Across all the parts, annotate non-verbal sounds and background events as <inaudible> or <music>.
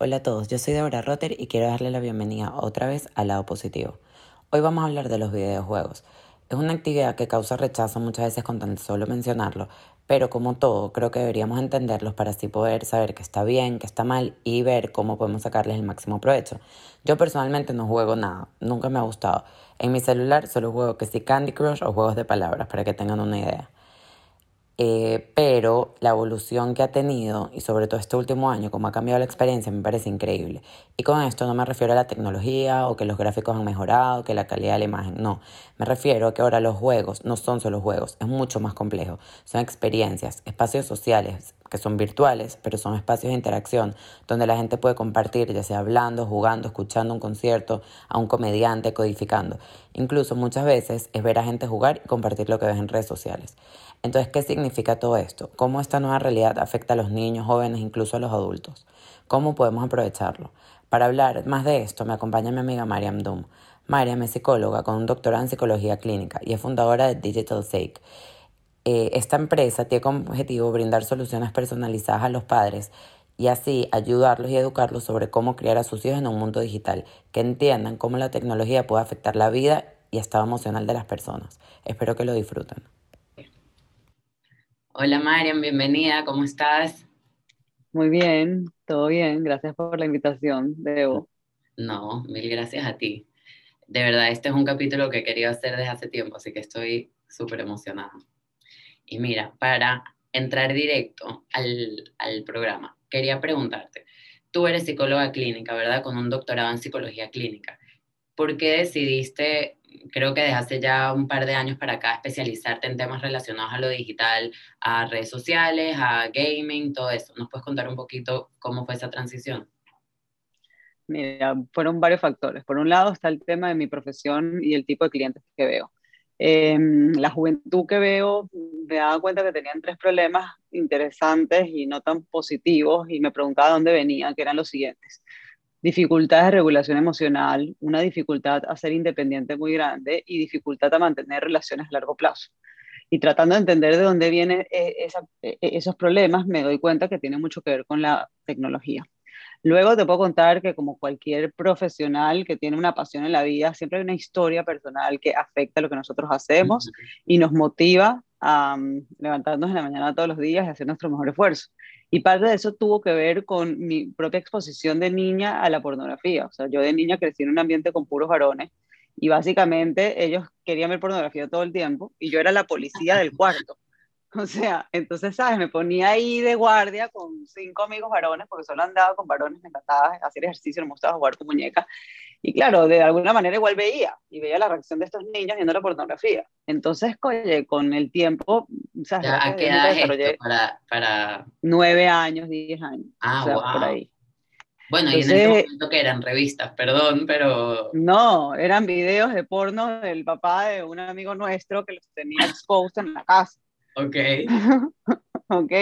Hola a todos, yo soy Deborah Rotter y quiero darle la bienvenida otra vez al lado positivo. Hoy vamos a hablar de los videojuegos. Es una actividad que causa rechazo muchas veces con tan solo mencionarlo, pero como todo, creo que deberíamos entenderlos para así poder saber qué está bien, qué está mal y ver cómo podemos sacarles el máximo provecho. Yo personalmente no juego nada, nunca me ha gustado. En mi celular solo juego que si Candy Crush o juegos de palabras, para que tengan una idea. Eh, pero la evolución que ha tenido y sobre todo este último año, como ha cambiado la experiencia, me parece increíble. Y con esto no me refiero a la tecnología o que los gráficos han mejorado, que la calidad de la imagen, no. Me refiero a que ahora los juegos no son solo juegos, es mucho más complejo. Son experiencias, espacios sociales, que son virtuales, pero son espacios de interacción donde la gente puede compartir, ya sea hablando, jugando, escuchando un concierto, a un comediante, codificando. Incluso muchas veces es ver a gente jugar y compartir lo que ves en redes sociales. Entonces, ¿qué significa todo esto? ¿Cómo esta nueva realidad afecta a los niños, jóvenes, incluso a los adultos? ¿Cómo podemos aprovecharlo? Para hablar más de esto, me acompaña mi amiga Mariam Doom. Mariam es psicóloga con un doctorado en psicología clínica y es fundadora de Digital Sake. Eh, esta empresa tiene como objetivo brindar soluciones personalizadas a los padres y así ayudarlos y educarlos sobre cómo criar a sus hijos en un mundo digital, que entiendan cómo la tecnología puede afectar la vida y estado emocional de las personas. Espero que lo disfruten. Hola Mariam, bienvenida, ¿cómo estás? Muy bien, todo bien, gracias por la invitación, Debo. No, mil gracias a ti. De verdad, este es un capítulo que he querido hacer desde hace tiempo, así que estoy súper emocionada. Y mira, para entrar directo al, al programa, quería preguntarte, tú eres psicóloga clínica, ¿verdad? Con un doctorado en psicología clínica. ¿Por qué decidiste creo que desde hace ya un par de años para acá, especializarte en temas relacionados a lo digital, a redes sociales, a gaming, todo eso. ¿Nos puedes contar un poquito cómo fue esa transición? Mira, fueron varios factores. Por un lado está el tema de mi profesión y el tipo de clientes que veo. Em, la juventud que veo, me daba cuenta que tenían tres problemas interesantes y no tan positivos y me preguntaba dónde venían, que eran los siguientes dificultades de regulación emocional, una dificultad a ser independiente muy grande y dificultad a mantener relaciones a largo plazo. Y tratando de entender de dónde vienen eh, eh, esos problemas, me doy cuenta que tiene mucho que ver con la tecnología. Luego te puedo contar que como cualquier profesional que tiene una pasión en la vida, siempre hay una historia personal que afecta lo que nosotros hacemos y nos motiva a um, levantarnos en la mañana todos los días y hacer nuestro mejor esfuerzo. Y parte de eso tuvo que ver con mi propia exposición de niña a la pornografía. O sea, yo de niña crecí en un ambiente con puros varones y básicamente ellos querían ver pornografía todo el tiempo y yo era la policía del cuarto. <laughs> O sea, entonces, ¿sabes? Me ponía ahí de guardia con cinco amigos varones, porque solo andaba con varones, me encantaba hacer ejercicio, me gustaba jugar con muñecas. Y claro, de alguna manera igual veía, y veía la reacción de estos niños viendo la pornografía. Entonces, oye, con el tiempo, ¿sabes? ¿A qué edad es para, para...? Nueve años, diez años. Ah, o sea, por ahí. Bueno, y en ese momento que eran revistas, perdón, pero... No, eran videos de porno del papá de un amigo nuestro que los tenía expuestos en la casa. Ok. <laughs> ok.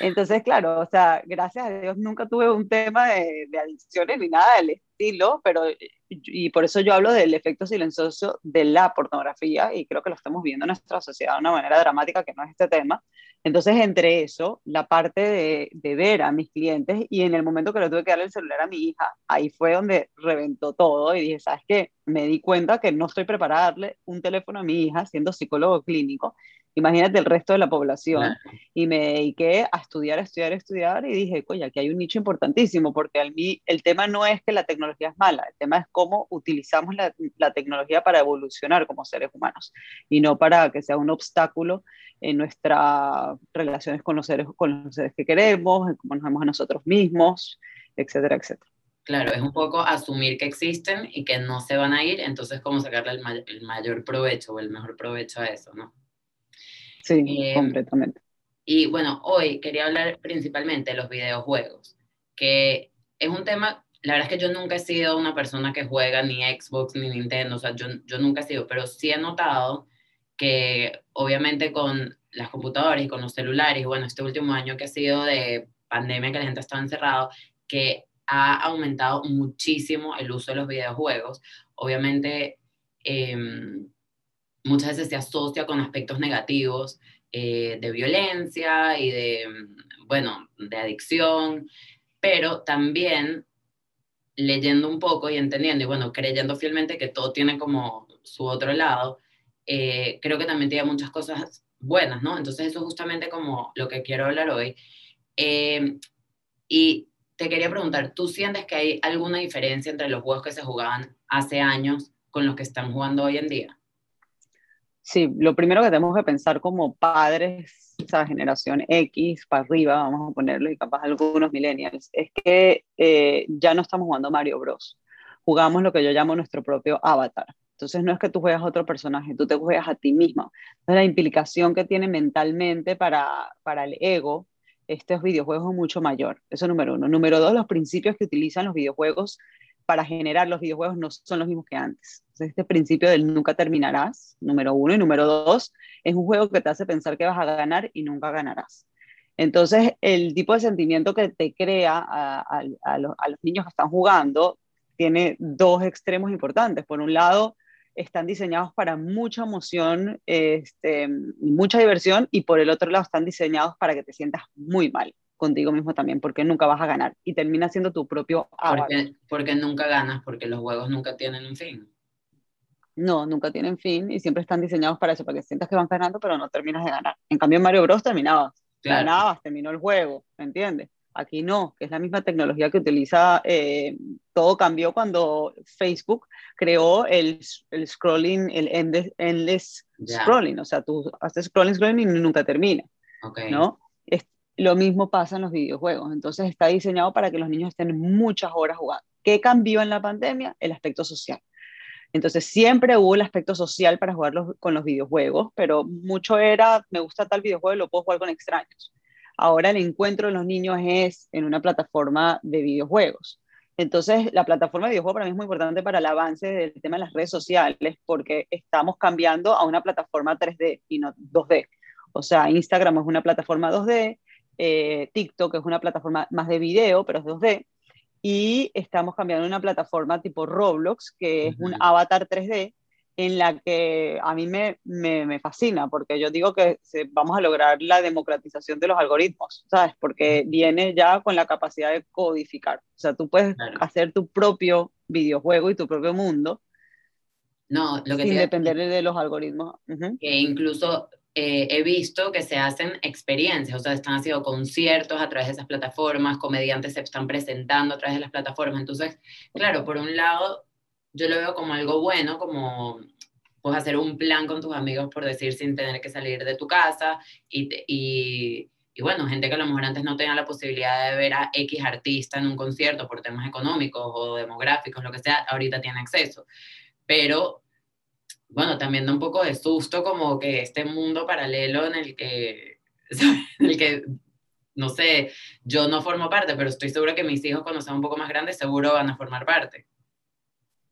Entonces, claro, o sea, gracias a Dios nunca tuve un tema de, de adicciones ni nada del estilo, pero y por eso yo hablo del efecto silencioso de la pornografía y creo que lo estamos viendo en nuestra sociedad de una manera dramática que no es este tema. Entonces, entre eso, la parte de, de ver a mis clientes y en el momento que le tuve que darle el celular a mi hija, ahí fue donde reventó todo y dije, ¿sabes qué? Me di cuenta que no estoy preparada a darle un teléfono a mi hija siendo psicólogo clínico Imagínate el resto de la población. Y me dediqué a estudiar, a estudiar, a estudiar y dije, oye, aquí hay un nicho importantísimo, porque al mí el tema no es que la tecnología es mala, el tema es cómo utilizamos la, la tecnología para evolucionar como seres humanos y no para que sea un obstáculo en nuestras relaciones con los seres, con los seres que queremos, en cómo nos vemos a nosotros mismos, etcétera, etcétera. Claro, es un poco asumir que existen y que no se van a ir, entonces cómo sacarle el, el mayor provecho o el mejor provecho a eso, ¿no? Sí, eh, completamente. Y bueno, hoy quería hablar principalmente de los videojuegos, que es un tema, la verdad es que yo nunca he sido una persona que juega ni Xbox ni Nintendo, o sea, yo, yo nunca he sido, pero sí he notado que obviamente con las computadoras y con los celulares, bueno, este último año que ha sido de pandemia, que la gente estaba encerrado, que ha aumentado muchísimo el uso de los videojuegos. Obviamente, eh, muchas veces se asocia con aspectos negativos eh, de violencia y de, bueno, de adicción. pero también leyendo un poco y entendiendo, y bueno, creyendo fielmente que todo tiene como su otro lado, eh, creo que también tiene muchas cosas buenas, ¿no? Entonces eso es justamente como lo que quiero hablar hoy. Eh, y te quería preguntar, ¿tú sientes que hay alguna diferencia entre los juegos que se jugaban hace años con los que están jugando hoy en día? Sí, lo primero que tenemos que pensar como padres, esa generación X para arriba, vamos a ponerlo, y capaz algunos millennials, es que eh, ya no estamos jugando Mario Bros. Jugamos lo que yo llamo nuestro propio avatar. Entonces no es que tú juegas a otro personaje, tú te juegas a ti misma. Entonces la implicación que tiene mentalmente para, para el ego estos videojuegos es mucho mayor. Eso número uno. Número dos, los principios que utilizan los videojuegos para generar los videojuegos no son los mismos que antes. este principio del nunca terminarás, número uno, y número dos, es un juego que te hace pensar que vas a ganar y nunca ganarás. Entonces, el tipo de sentimiento que te crea a, los, niños que están jugando tiene dos extremos importantes. Por un lado, están diseñados para mucha emoción este, y mucha diversión, y por el otro lado, están diseñados para que te sientas muy mal contigo mismo también, porque nunca vas a ganar y termina siendo tu propio porque, porque nunca ganas, porque los juegos nunca tienen un fin. No, nunca tienen fin y siempre están diseñados para eso, para que sientas que van ganando, pero no terminas de ganar. En cambio, en Mario Bros. terminabas, ganabas, terminó el juego, ¿me entiendes? Aquí no, que es la misma tecnología que utiliza, eh, todo cambió cuando Facebook creó el, el scrolling, el endless, scrolling, o sea, tú haces scrolling, scrolling y nunca termina, okay. ¿no? Lo mismo pasa en los videojuegos. Entonces está diseñado para que los niños estén muchas horas jugando. ¿Qué cambió en la pandemia? El aspecto social. Entonces siempre hubo el aspecto social para jugar con los videojuegos, pero mucho era, me gusta tal videojuego lo puedo jugar con extraños. Ahora el encuentro de los niños es en una plataforma de videojuegos. Entonces, la plataforma de videojuegos para mí es muy importante para el avance del tema de las redes sociales, porque estamos cambiando a una plataforma 3D y no 2D. O sea, Instagram es una plataforma 2D, eh, TikTok, que es una plataforma más de video, pero es 2D, y estamos cambiando a una plataforma tipo Roblox, que es un avatar 3D, en la que a mí me, me, fascina, porque yo digo que vamos a lograr la democratización de los algoritmos, ¿sabes? Porque viene ya con la capacidad de codificar. O sea, tú puedes hacer tu propio videojuego y tu propio mundo. No, lo que sin depender de los algoritmos. Que incluso eh, he visto que se hacen experiencias, o sea, están haciendo conciertos a través de esas plataformas, comediantes se están presentando a través de las plataformas. Entonces, claro, por un lado, yo lo veo como algo bueno, como pues hacer un plan con tus amigos, por decir, sin tener que salir de tu casa y, y, y, bueno, gente que a lo mejor antes no tenía la posibilidad de ver a X artista en un concierto por temas económicos o demográficos, lo que sea, ahorita tiene acceso. Pero bueno, también da un poco de susto como que este mundo paralelo en el que, <laughs> en el que, no sé, yo no formo parte, pero estoy segura que mis hijos cuando sean un poco más grandes seguro van a formar parte.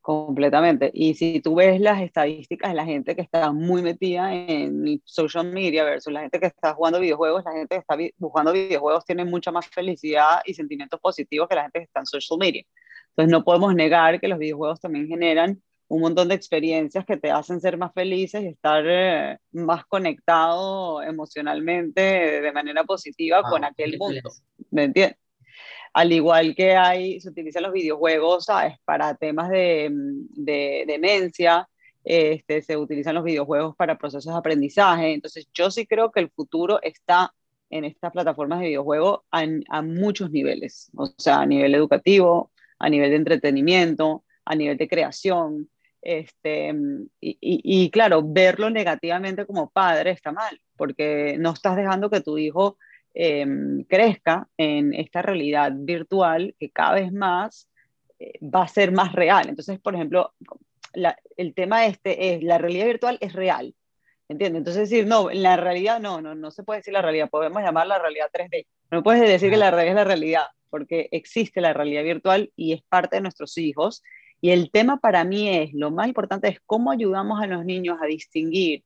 Completamente. Y si tú ves las estadísticas de la gente que está muy metida en social media versus la gente que está jugando videojuegos, la gente que está jugando videojuegos tiene mucha más felicidad y sentimientos positivos que la gente que está en social media. Entonces no podemos negar que los videojuegos también generan un montón de experiencias que te hacen ser más felices y estar eh, más conectado emocionalmente de manera positiva con ah, aquel mundo. ¿Me entiendes? Al igual que hay, se utilizan los videojuegos, ¿sabes? Para temas de, de demencia, este, se utilizan los videojuegos para procesos de aprendizaje. Entonces, yo sí creo que el futuro está en estas plataformas de videojuegos a, a muchos niveles, o sea, a nivel educativo, a nivel de entretenimiento, a nivel de creación, este, y, y, claro, verlo negativamente como padre está mal, porque no estás dejando que tu hijo em, crezca en esta realidad virtual que cada vez más eh, va a ser más real. Entonces, por ejemplo, el tema este es, la realidad virtual es real, ¿entiendes? Entonces decir, no, la realidad no, no, no se puede decir la realidad, podemos llamar la realidad 3D. No puedes decir que la realidad es la realidad, porque existe la realidad virtual y es parte de nuestros hijos y el tema para mí es, lo más importante es cómo ayudamos a los niños a distinguir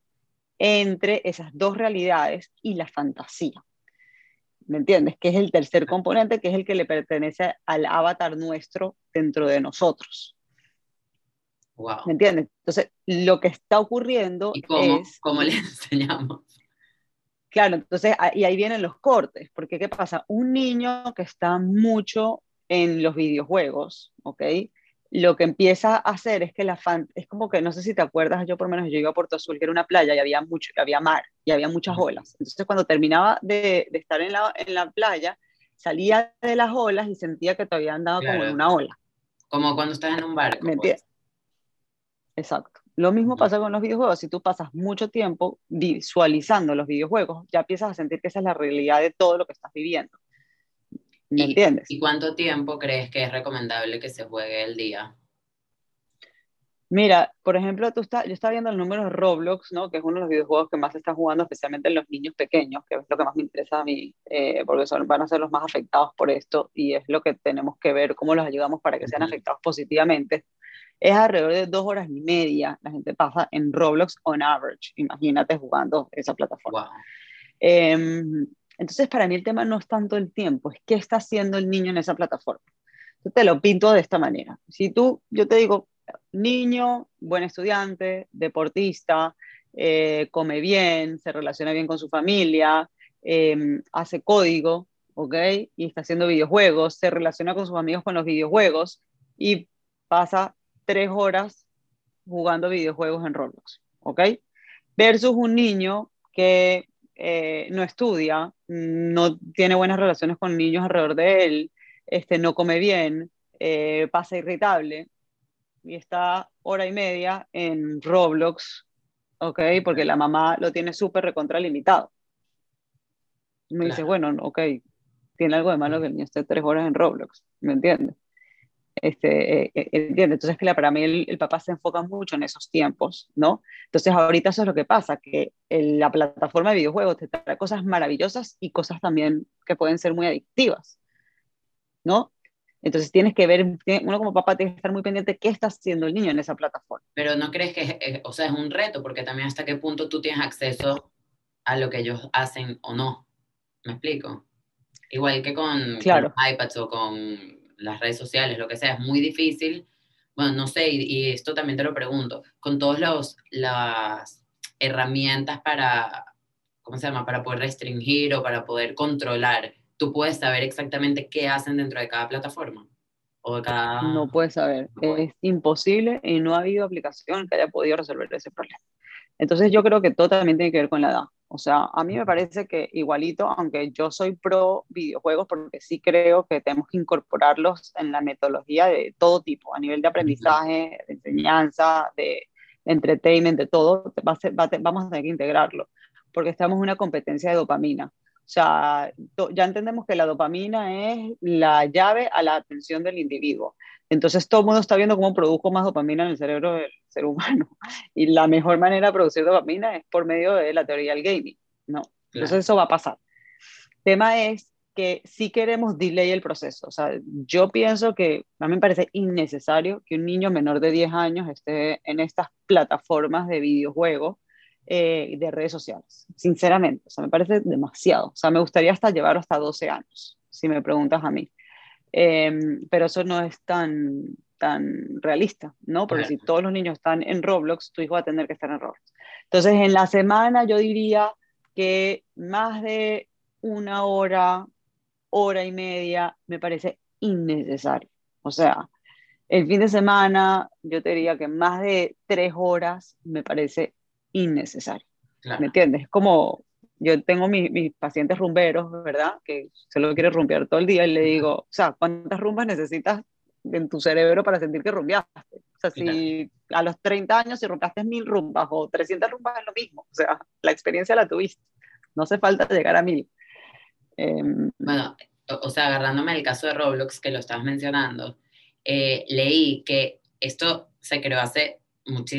entre esas dos realidades y la fantasía. ¿Me entiendes? Que es el tercer componente, que es el que le pertenece al avatar nuestro dentro de nosotros. Wow. ¿Me entiendes? Entonces, lo que está ocurriendo ¿Y cómo, es... ¿Cómo le <laughs> enseñamos? Claro, entonces, y ahí vienen los cortes, porque ¿qué pasa? Un niño que está mucho en los videojuegos, ¿ok? Lo que empieza a hacer es que la fan, es como que, no sé si te acuerdas, yo por lo menos yo iba a Puerto Azul, que era una playa y había mucho, había mar y había muchas olas. Entonces, cuando terminaba de, de estar en la, en la playa, salía de las olas y sentía que todavía andaba como en una ola. Como cuando estás en un barco. ¿Me pues. Exacto. Lo mismo pasa con los videojuegos. Si tú pasas mucho tiempo visualizando los videojuegos, ya empiezas a sentir que esa es la realidad de todo lo que estás viviendo. ¿Me entiendes? ¿Y cuánto tiempo crees que es recomendable que se juegue el día? Mira, por ejemplo, tú está, yo estaba viendo el número de Roblox, ¿no? que es uno de los videojuegos que más se está jugando, especialmente en los niños pequeños, que es lo que más me interesa a mí, eh, porque son, van a ser los más afectados por esto y es lo que tenemos que ver, cómo los ayudamos para que sean afectados positivamente. Es alrededor de dos horas y media la gente pasa en Roblox on average, imagínate jugando esa plataforma. Em, entonces, para mí el tema no es tanto el tiempo, es qué está haciendo el niño en esa plataforma. Yo te lo pinto de esta manera. Si tú, yo te digo, niño, buen estudiante, deportista, eh, come bien, se relaciona bien con su familia, em, hace código, ¿ok? Y está haciendo videojuegos, se relaciona con sus amigos con los videojuegos y pasa tres horas jugando videojuegos en Roblox, ¿ok? Versus un niño que eh, no estudia, no tiene buenas relaciones con niños alrededor de él, este, no come bien, eh, pasa irritable, y está hora y media en Roblox, ¿ok? Porque la mamá lo tiene súper recontralimitado. Me dice, bueno, ok, tiene algo de malo que el niño esté tres horas en Roblox, ¿me entiendes? Este, eh, eh, ¿entiende? Entonces, que para mí el, papá se enfoca mucho en esos tiempos, ¿no? Entonces, ahorita eso es lo que pasa, que la plataforma de videojuegos te trae cosas maravillosas y cosas también que pueden ser muy adictivas, ¿no? Entonces tienes que ver, uno como papá tiene que estar muy pendiente de qué está haciendo el niño en esa plataforma. Pero no crees que, es, o sea, es un reto, porque también hasta qué punto tú tienes acceso a lo que ellos hacen o no. ¿Me explico? Igual que con, claro. iPads o con las redes sociales, lo que sea, es muy difícil. Bueno, no sé, y, y esto también te lo pregunto, con todas las herramientas para, ¿cómo se llama? Para poder restringir o para poder controlar tú puedes saber exactamente qué hacen dentro de cada plataforma. O cada... No puedes saber, es imposible y no ha habido aplicación que haya podido resolver ese problema. Entonces yo creo que todo también tiene que ver con la edad. O sea, a mí me parece que igualito, aunque yo soy pro videojuegos, porque sí creo que tenemos que incorporarlos en la metodología de todo tipo, a nivel de aprendizaje, de enseñanza, de entertainment, de todo, vamos a tener que integrarlo, porque estamos en una competencia de dopamina. O sea, ya entendemos que la dopamina es la llave a la atención del individuo. Entonces todo el mundo está viendo cómo produzco más dopamina en el cerebro del ser humano. <laughs> Y la mejor manera de producir dopamina es por medio de la teoría del gaming. No. Entonces eso va a pasar. El tema es que si queremos delay el proceso. O sea, yo pienso que a mí me parece innecesario que un niño menor de 10 años esté en estas plataformas de videojuegos eh, de redes sociales, sinceramente. O sea, me parece demasiado. O sea, me gustaría hasta llevarlo hasta 12 años, si me preguntas a mí. Em, pero eso no es tan, tan realista, ¿no? Porque si todos los niños están en Roblox, tu hijo va a tener que estar en Roblox. Entonces, en la semana yo diría que más de una hora, hora y media, me parece innecesario. O sea, el fin de semana yo te diría que más de tres horas me parece innecesario. ¿Me entiendes? Es como yo tengo mis, pacientes rumberos, ¿verdad? Que se lo quiere rumbear todo el día y le digo, o sea, ¿cuántas rumbas necesitas en tu cerebro para sentir que rumbeaste? O sea, si a los 30 años si rumbeaste mil rumbas o 300 rumbas es lo mismo, o sea, la experiencia la tuviste, no hace falta llegar a mil. Em, bueno, o sea, agarrándome el caso de Roblox que lo estabas mencionando, eh, leí que esto se creó hace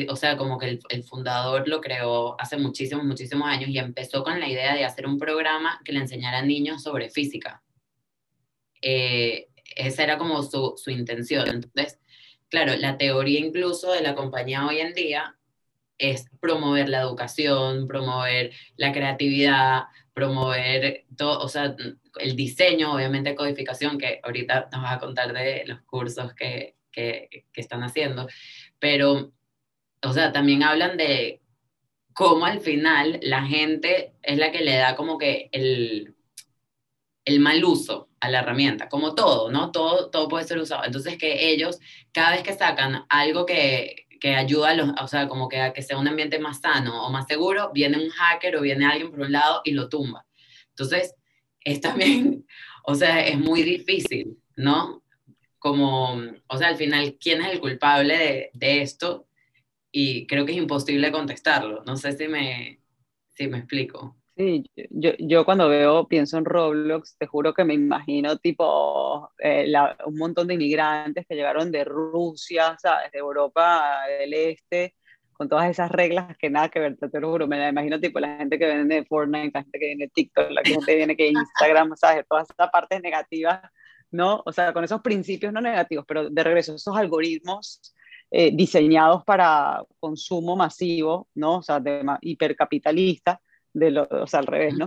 o sea, como que el, fundador lo creó hace muchísimos, muchísimos años y empezó con la idea de hacer un programa que le enseñara a niños sobre física. Eh, esa era como su, su intención. Entonces, claro, la teoría incluso de la compañía hoy en día es promover la educación, promover la creatividad, promover todo, o sea, el diseño, obviamente codificación, que ahorita nos vas a contar de los cursos que, que, que están haciendo, pero o sea, también hablan de, cómo al final la gente es la que le da como que el, el mal uso a la herramienta, como todo, ¿no? Todo, todo puede ser usado. Entonces que ellos, cada vez que sacan algo que, que ayuda a los, o sea, como que a que sea un ambiente más sano o más seguro, viene un hacker o viene alguien por un lado y lo tumba. Entonces, es también, <laughs> o sea, es muy difícil, ¿no? Como, o sea, al final, ¿quién es el culpable de, de esto? Y creo que es imposible contestarlo. No sé si me, si me explico. Sí, yo, yo cuando veo, pienso en Roblox, te juro que me imagino tipo eh, un montón de inmigrantes que llegaron de Rusia, ¿sabes? De Europa del Este, con todas esas reglas que nada que ver, te lo juro, me la imagino tipo la gente que viene de Fortnite, la gente que viene de TikTok, la gente que viene de Instagram, <laughs> ¿sabes? Todas esas partes negativas, ¿no? O sea, con esos principios no negativos, pero de regreso, esos algoritmos eh, diseñados para consumo masivo, ¿no? O sea, de, hipercapitalista de lo, o sea, al revés, ¿no?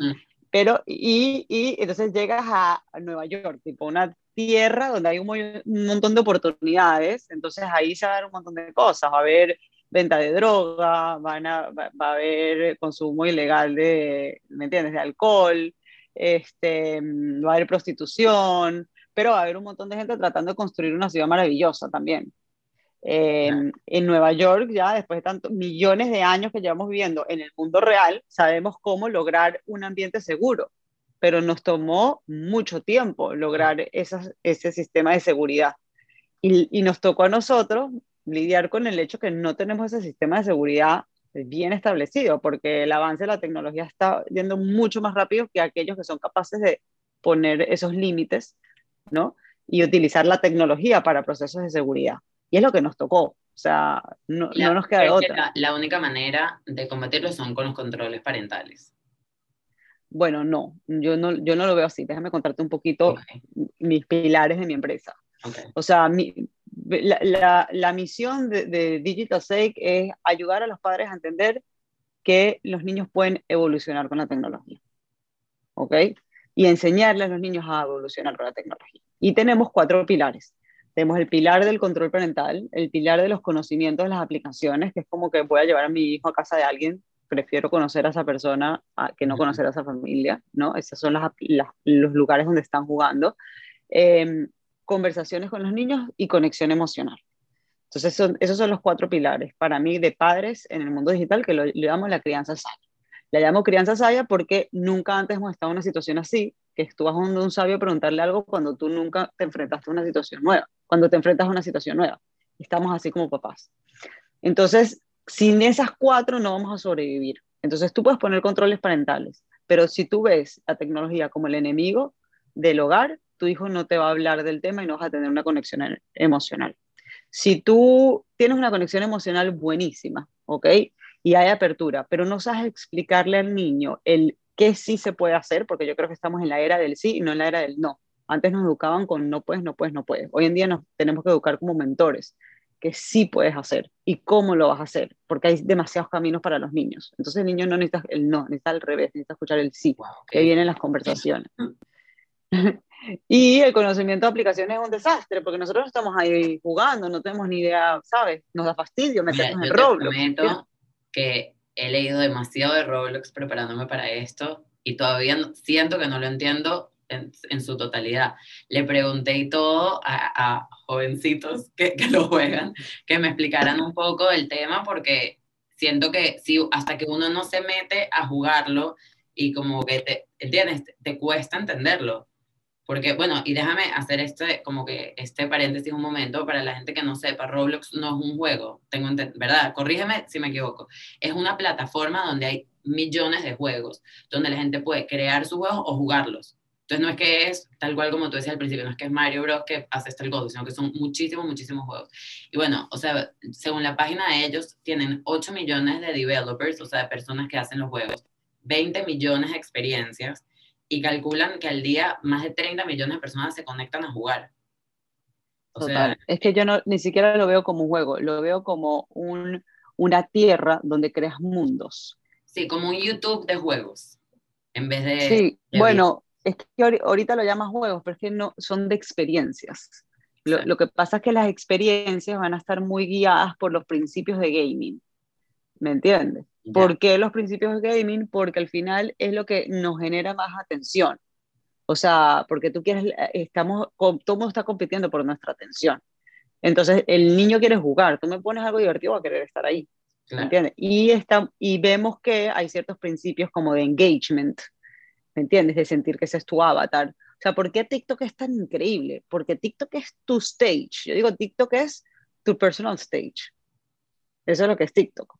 Pero, y, y, entonces llegas a Nueva York, tipo una tierra donde hay un, un, montón de oportunidades, entonces ahí se va a dar un montón de cosas, va a haber venta de droga, van a, va, a haber consumo ilegal de, ¿me entiendes?, de alcohol, este, va a haber prostitución, pero va a haber un montón de gente tratando de construir una ciudad maravillosa también. En, Nueva York, ya después de tantos millones de años que llevamos viviendo en el mundo real, sabemos cómo lograr un ambiente seguro, pero nos tomó mucho tiempo lograr ese sistema de seguridad. Y, y, nos tocó a nosotros lidiar con el hecho que no tenemos ese sistema de seguridad bien establecido, porque el avance de la tecnología está yendo mucho más rápido que aquellos que son capaces de poner esos límites, ¿no? Y utilizar la tecnología para procesos de seguridad. Y es lo que nos tocó. O sea, no, no nos queda otra. La, única manera de combatirlo son con los controles parentales. Bueno, no yo, no, yo no lo veo así. Déjame contarte un poquito mis pilares de mi empresa. O sea, mi, la, la, la, misión de, de Digital Sake es ayudar a los padres a entender que los niños pueden evolucionar con la tecnología. ¿Ok? Y enseñarles a los niños a evolucionar con la tecnología. Y tenemos cuatro pilares. Tenemos el pilar del control parental, el pilar de los conocimientos de las aplicaciones, que es como que voy a llevar a mi hijo a casa de alguien, prefiero conocer a esa persona a, que no conocer a esa familia, ¿no? Esos son las, los lugares donde están jugando. Em, conversaciones con los niños y conexión emocional. Entonces, son, esos son los cuatro pilares para mí de padres en el mundo digital que lo, le llamamos la crianza sabia. La llamo crianza sabia porque nunca antes hemos estado en una situación así, que tú vas a un sabio a preguntarle algo cuando tú nunca te enfrentaste a una situación nueva cuando te enfrentas a una situación nueva. Estamos así como papás. Entonces, sin esas cuatro no vamos a sobrevivir. Entonces, tú puedes poner controles parentales, pero si tú ves la tecnología como el enemigo del hogar, tu hijo no te va a hablar del tema y no vas a tener una conexión e-, emocional. Si tú tienes una conexión emocional buenísima, ¿ok? Y hay apertura, pero no sabes explicarle al niño el qué sí se puede hacer, porque yo creo que estamos en la era del sí y no en la era del no. Antes nos educaban con no puedes, no puedes, no puedes. Hoy en día nos tenemos que educar como mentores, que sí puedes hacer y cómo lo vas a hacer, porque hay demasiados caminos para los niños. Entonces el niño no necesita el no, necesita al revés, necesita escuchar el sí, que vienen las conversaciones. <laughs> y el conocimiento de aplicaciones es un desastre, porque nosotros estamos ahí jugando, no tenemos ni idea, ¿sabes? Nos da fastidio meternos en Roblox. que he leído demasiado de Roblox preparándome para esto y todavía siento que no lo entiendo en, su totalidad. Le pregunté y todo a, jovencitos que, que, lo juegan, que me explicaran un poco el tema, porque siento que si hasta que uno no se mete a jugarlo y como que te, ¿entiendes? Te, cuesta entenderlo. Porque, bueno, y déjame hacer este, como que este paréntesis un momento para la gente que no sepa, Roblox no es un juego, tengo ¿verdad? Corrígeme si me equivoco. Es una plataforma donde hay millones de juegos, donde la gente puede crear sus juegos o jugarlos. Entonces no es que es tal cual como tú decías al principio, no es que es Mario Bros que hace este God, sino que son muchísimos, muchísimos juegos. Y bueno, o sea, según la página de ellos, tienen 8 millones de developers, o sea, de personas que hacen los juegos, 20 millones de experiencias y calculan que al día más de 30 millones de personas se conectan a jugar. O Total. es que yo no, ni siquiera lo veo como un juego, lo veo como un, una tierra donde creas mundos. Sí, como un YouTube de juegos, en vez de... Sí, bueno, es que ahorita lo llamas juegos, pero es que no, son de experiencias. Lo, que pasa es que las experiencias van a estar muy guiadas por los principios de gaming. ¿Me entiendes? ¿Por qué los principios de gaming? Porque al final es lo que nos genera más atención. O sea, porque tú quieres, estamos, todo mundo está compitiendo por nuestra atención. Entonces, el niño quiere jugar, tú me pones algo divertido, va a querer estar ahí. ¿Me entiendes? Y, está, y vemos que hay ciertos principios como de engagement, ¿me entiendes? De sentir que ese es tu avatar. O sea, ¿por qué TikTok es tan increíble? Porque TikTok es tu stage. Yo digo, TikTok es tu personal stage. Eso es lo que es TikTok.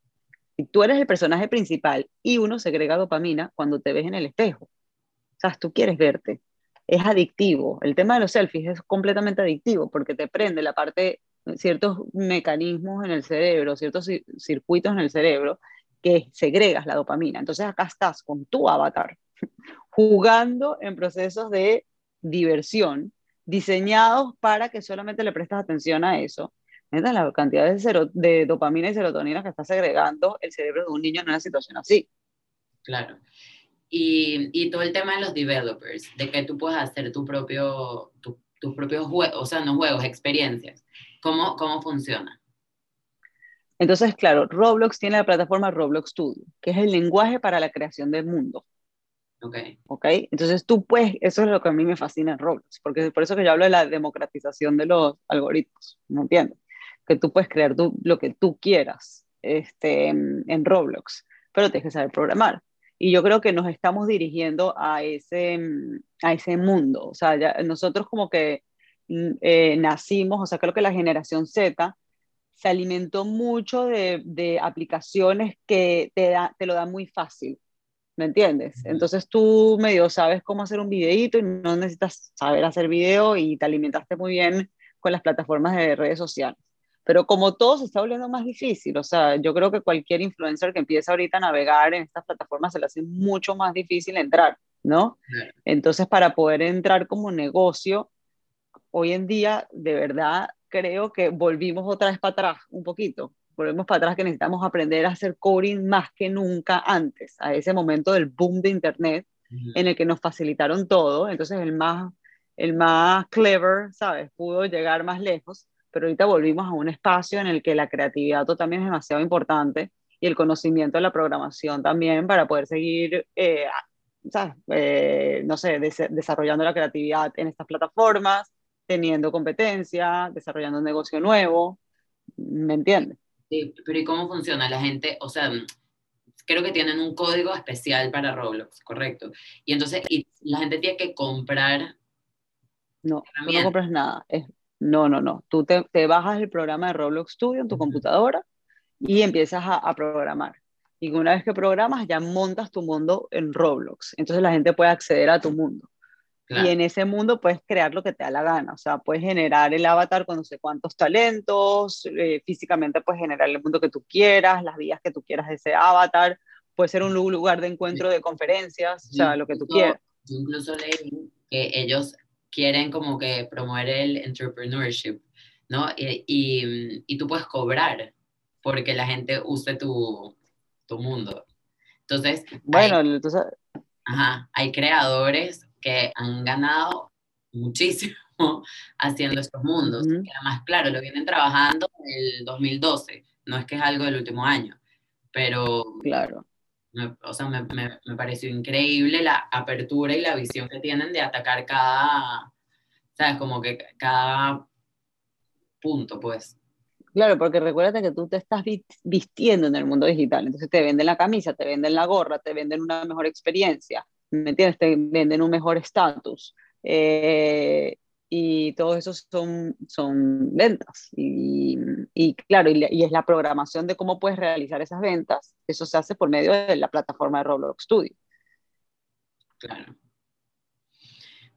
Y tú eres el personaje principal y uno segrega dopamina cuando te ves en el espejo. O sea, tú quieres verte. Es adictivo. El tema de los selfies es completamente adictivo porque te prende la parte, ciertos mecanismos en el cerebro, ciertos circuitos en el cerebro que segregas la dopamina. Entonces acá estás con tu avatar jugando en procesos de diversión diseñados para que solamente le prestas atención a eso la cantidad de, de dopamina y serotonina que está segregando el cerebro de un niño en una situación así. Claro. Y, y todo el tema de los developers, de que tú puedes hacer tu propio, tus propios juegos, o sea, no juegos, experiencias. ¿Cómo, ¿Cómo funciona? Entonces, claro, Roblox tiene la plataforma Roblox Studio, que es el lenguaje para la creación del mundo. Ok. Ok, entonces tú puedes, eso es lo que a mí me fascina en Roblox, porque es por eso que yo hablo de la democratización de los algoritmos, ¿me entiendes? que tú puedes crear lo que tú quieras este, en, Roblox, pero tienes que saber programar. Y yo creo que nos estamos dirigiendo a ese, a ese mundo. O sea, ya, nosotros como que mm, eh, nacimos, o sea, creo que la generación Z se alimentó mucho de, de aplicaciones que te, da, te lo dan muy fácil. ¿Me entiendes? Entonces tú medio sabes cómo hacer un videito y no necesitas saber hacer video y te alimentaste muy bien con las plataformas de redes sociales. Pero como todo se está volviendo más difícil, o sea, yo creo que cualquier influencer que empieza ahorita a navegar en estas plataformas se le hace mucho más difícil entrar, ¿no? Entonces, para poder entrar como negocio, hoy en día, de verdad, creo que volvimos otra vez para atrás un poquito. Volvemos para atrás que necesitamos aprender a hacer coding más que nunca antes, a ese momento del boom de Internet, en el que nos facilitaron todo. Entonces, el más, el más clever, ¿sabes? Pudo llegar más lejos pero ahorita volvimos a un espacio en el que la creatividad también es demasiado importante y el conocimiento de la programación también para poder seguir, eh, eh, no sé, desarrollando la creatividad en estas plataformas, teniendo competencia, desarrollando un negocio nuevo, ¿me entiendes? Sí, pero ¿y cómo funciona? La gente, o sea, creo que tienen un código especial para Roblox, correcto. Y entonces y la gente tiene que comprar. No, no compras nada. Es, no, no, no. Tú te, bajas el programa de Roblox Studio en tu computadora y empiezas a, programar. Y una vez que programas, ya montas tu mundo en Roblox. Entonces la gente puede acceder a tu mundo. Y en ese mundo puedes crear lo que te da la gana. O sea, puedes generar el avatar con no sé cuántos talentos. Eh, físicamente puedes generar el mundo que tú quieras, las vías que tú quieras de ese avatar. Puede ser un lugar de encuentro de conferencias, o sea, lo que tú quieras. incluso leí que ellos quieren como que promover el entrepreneurship, ¿no? Y, y, tú puedes cobrar porque la gente use tu, tu mundo. Entonces, bueno, hay, entonces... Ajá, hay creadores que han ganado muchísimo <laughs> haciendo estos mundos. además, claro, lo vienen trabajando en el 2012, no es que es algo del último año, pero claro o sea, me, me, pareció increíble la apertura y la visión que tienen de atacar cada, ¿sabes? Como que cada punto, pues. Claro, porque recuérdate que tú te estás vistiendo en el mundo digital, entonces te venden la camisa, te venden la gorra, te venden una mejor experiencia, ¿me entiendes? Te venden un mejor estatus. Eh, y todo eso son, son ventas. Y, y claro, y, y, es la programación de cómo puedes realizar esas ventas. Eso se hace por medio de la plataforma de Roblox Studio. Claro.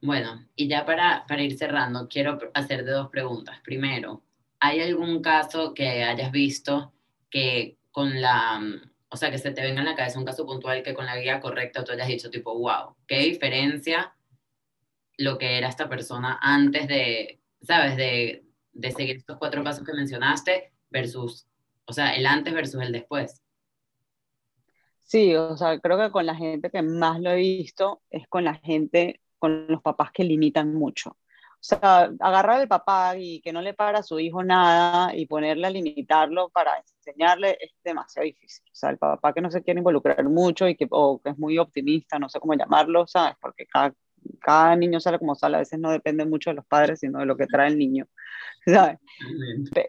Bueno, y ya para, para ir cerrando, quiero hacerte dos preguntas. Primero, ¿hay algún caso que hayas visto que con la, o sea, que se te venga en la cabeza un caso puntual que con la guía correcta tú hayas dicho tipo, wow, qué diferencia lo que era esta persona antes de, ¿sabes? De, de seguir estos cuatro pasos que mencionaste versus, o sea, el antes versus el después. Sí, o sea, creo que con la gente que más lo he visto es con la gente, con los papás que limitan mucho. O sea, agarrar al papá y que no le para a su hijo nada y ponerle a limitarlo para enseñarle es demasiado difícil. O sea, el papá que no se quiere involucrar mucho y que, o que es muy optimista, no sé cómo llamarlo, ¿sabes? Porque cada, cada niño sale como sale, a veces no depende mucho de los padres, sino de lo que trae el niño. ¿sabes?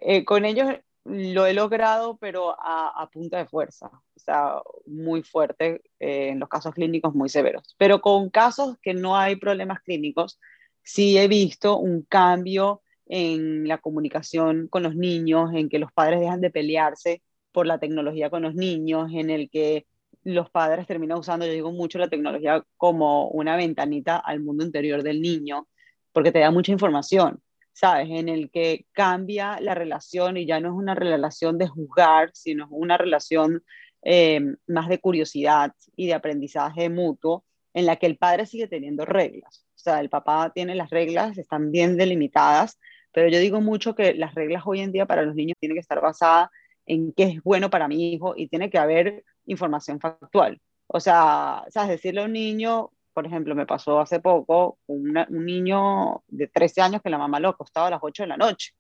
Eh, con ellos lo he logrado, pero a, punta de fuerza, o sea, muy fuerte, eh, en los casos clínicos muy severos. Pero con casos que no hay problemas clínicos, sí he visto un cambio en la comunicación con los niños, en que los padres dejan de pelearse por la tecnología con los niños, en el que los padres terminan usando, yo digo mucho la tecnología como una ventanita al mundo interior del niño, porque te da mucha información. ¿sabes? En el que cambia la relación y ya no es una relación de juzgar, sino una relación eh, más de curiosidad y de aprendizaje mutuo, en la que el padre sigue teniendo reglas. O sea, el papá tiene las reglas, están bien delimitadas, pero yo digo mucho que las reglas hoy en día para los niños tienen que estar basadas en qué es bueno para mi hijo y tiene que haber información factual. O sea, ¿sabes? Decirle a un niño, por ejemplo, me pasó hace poco un niño de 13 años que la mamá lo acostaba a las 8 de la noche.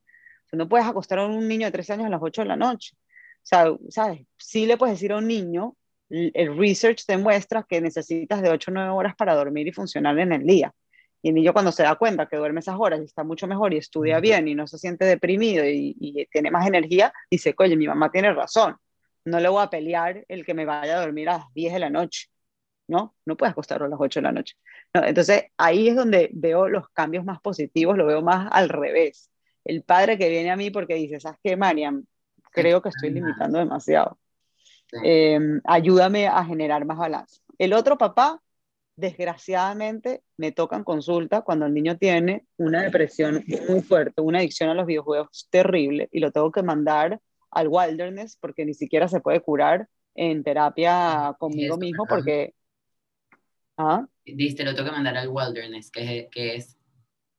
O sea, no puedes acostar a un niño de 13 años a las 8 de la noche. O sea, ¿sabes? Sí le puedes decir a un niño, el research demuestra que necesitas de 8 o 9 horas para dormir y funcionar en el día. Y el niño cuando se da cuenta que duerme esas horas y está mucho mejor y estudia bien y no se siente deprimido y, y tiene más energía, dice, oye, mi mamá tiene razón. No le voy a pelear el que me vaya a dormir a las 10 de la noche ¿no? No puedes acostarlo a las 8 de la noche. entonces ahí es donde veo los cambios más positivos, lo veo más al revés. El padre que viene a mí porque dice, ¿sabes qué, Mariam? Creo que estoy limitando demasiado. Em, ayúdame a generar más balance. El otro papá, desgraciadamente, me toca en consulta cuando el niño tiene una depresión muy fuerte, una adicción a los videojuegos terrible y lo tengo que mandar al wilderness porque ni siquiera se puede curar en terapia conmigo mismo porque ¿Ah? Diste, lo tengo que mandar al wilderness, que, es...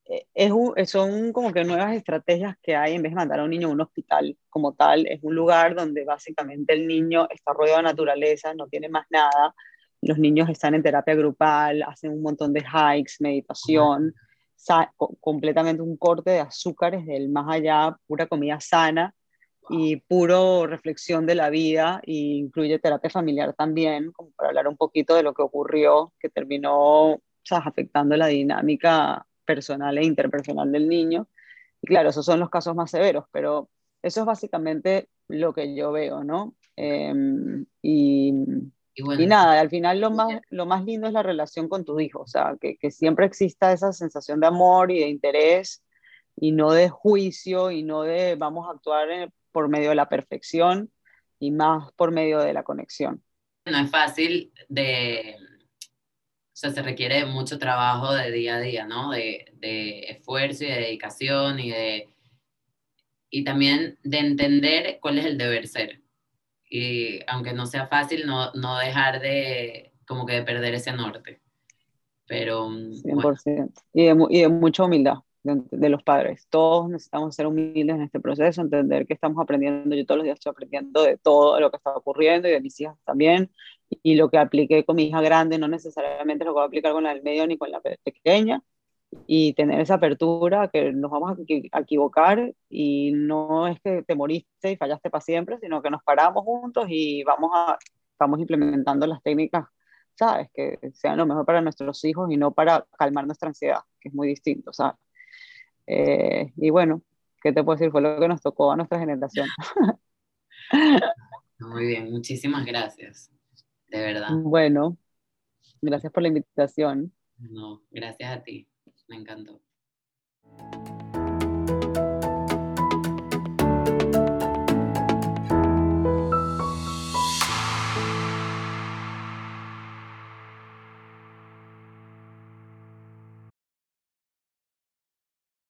Eh, es son como que nuevas estrategias que hay en vez de mandar a un niño a un hospital como tal. Es un lugar donde básicamente el niño está rodeado de naturaleza, no tiene más nada. Los niños están en terapia grupal, hacen un montón de hikes, meditación, completamente un corte de azúcares del más allá, pura comida sana y puro reflexión de la vida e incluye terapia familiar también, como para hablar un poquito de lo que ocurrió, que terminó afectando la dinámica personal e interpersonal del niño. Y claro, esos son los casos más severos, pero eso es básicamente lo que yo veo, ¿no? Em, y, y, nada, al final lo más, <laughs> lo más lindo es la relación con tu hijo, o sea, que, que siempre exista esa sensación de amor y de interés y no de juicio y no de vamos a actuar en, por medio de la perfección y más por medio de la conexión. No es fácil de, o sea, se requiere mucho trabajo de día a día, ¿no? De, de esfuerzo y de dedicación y de y también de entender cuál es el deber ser. Y aunque no sea fácil, no, no dejar de, como que de perder ese norte. Pero... 100%. Y, de, y de mucha humildad de, los padres. Todos necesitamos ser humildes en este proceso, entender que estamos aprendiendo. Yo todos los días estoy aprendiendo de todo lo que está ocurriendo y de mis hijas también. Y lo que apliqué con mi hija grande no necesariamente lo voy a aplicar con la del medio ni con la pequeña. Y tener esa apertura que nos vamos a equivocar y no es que te moriste y fallaste para siempre, sino que nos paramos juntos y vamos, a, vamos implementando las técnicas ¿sabes? Que sean lo mejor para nuestros hijos y no para calmar nuestra ansiedad, que es muy distinto, ¿sabes? Eh, y bueno, ¿qué te puedo decir? Fue lo que nos tocó a nuestra generación. <laughs> Muy bien, muchísimas gracias, de verdad. Bueno, gracias por la invitación. No, gracias a ti, me encantó.